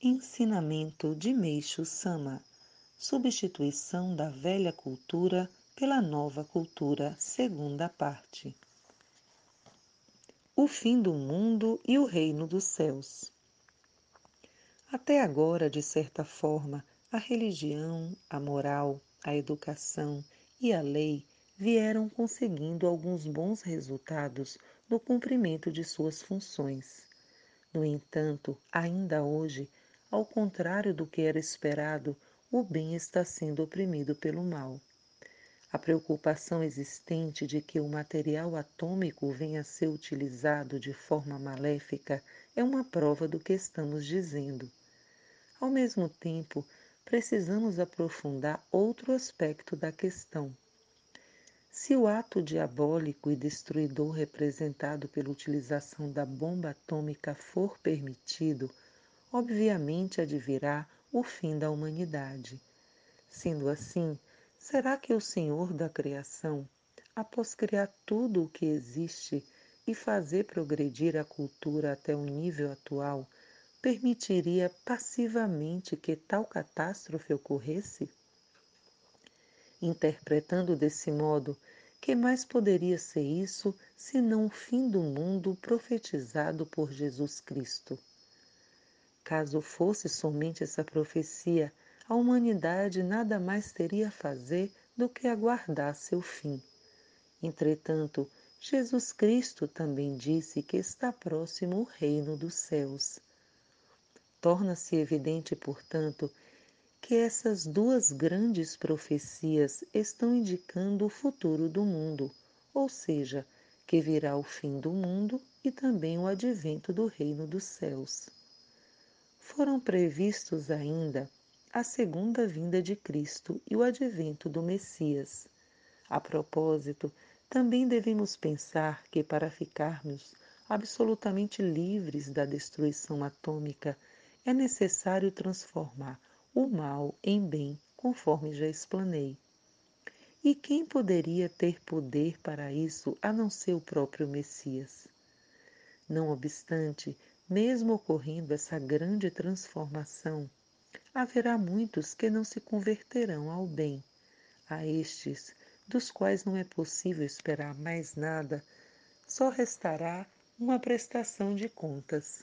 Ensinamento de Meixo Sama Substituição da velha cultura pela nova cultura, segunda parte. O fim do mundo e o reino dos céus. Até agora, de certa forma, a religião, a moral, a educação e a lei vieram conseguindo alguns bons resultados no cumprimento de suas funções. No entanto, ainda hoje, ao contrário do que era esperado, o bem está sendo oprimido pelo mal. A preocupação existente de que o material atômico venha a ser utilizado de forma maléfica é uma prova do que estamos dizendo. Ao mesmo tempo, precisamos aprofundar outro aspecto da questão. Se o ato diabólico e destruidor representado pela utilização da bomba atômica for permitido, obviamente advirá o fim da humanidade. Sendo assim, será que o Senhor da criação, após criar tudo o que existe e fazer progredir a cultura até o nível atual, permitiria passivamente que tal catástrofe ocorresse? Interpretando desse modo, que mais poderia ser isso senão o fim do mundo profetizado por Jesus Cristo? Caso fosse somente essa profecia, a humanidade nada mais teria a fazer do que aguardar seu fim. Entretanto, Jesus Cristo também disse que está próximo o reino dos céus. Torna-se evidente, portanto, que essas duas grandes profecias estão indicando o futuro do mundo, ou seja, que virá o fim do mundo e também o advento do reino dos céus foram previstos ainda a segunda vinda de Cristo e o advento do Messias. A propósito, também devemos pensar que para ficarmos absolutamente livres da destruição atômica é necessário transformar o mal em bem, conforme já explanei. E quem poderia ter poder para isso a não ser o próprio Messias? Não obstante, mesmo ocorrendo essa grande transformação, haverá muitos que não se converterão ao bem. A estes, dos quais não é possível esperar mais nada, só restará uma prestação de contas.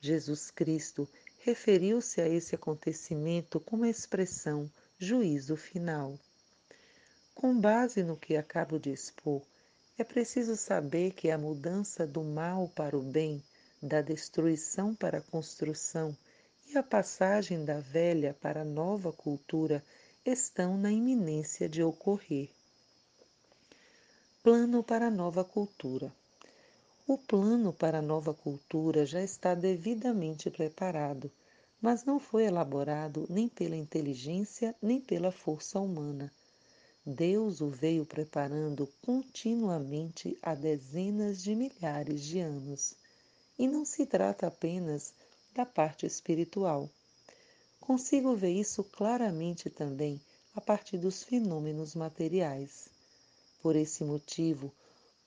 Jesus Cristo referiu-se a esse acontecimento com a expressão juízo final. Com base no que acabo de expor, é preciso saber que a mudança do mal para o bem da destruição para a construção e a passagem da velha para a nova cultura estão na iminência de ocorrer. Plano para a nova cultura. O plano para a nova cultura já está devidamente preparado, mas não foi elaborado nem pela inteligência nem pela força humana. Deus o veio preparando continuamente há dezenas de milhares de anos. E não se trata apenas da parte espiritual. Consigo ver isso claramente também a partir dos fenômenos materiais. Por esse motivo,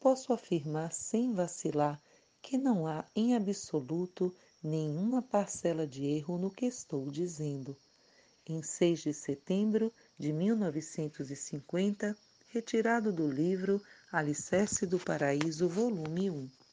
posso afirmar sem vacilar que não há em absoluto nenhuma parcela de erro no que estou dizendo. Em 6 de setembro de 1950, retirado do livro Alicerce do Paraíso, volume 1.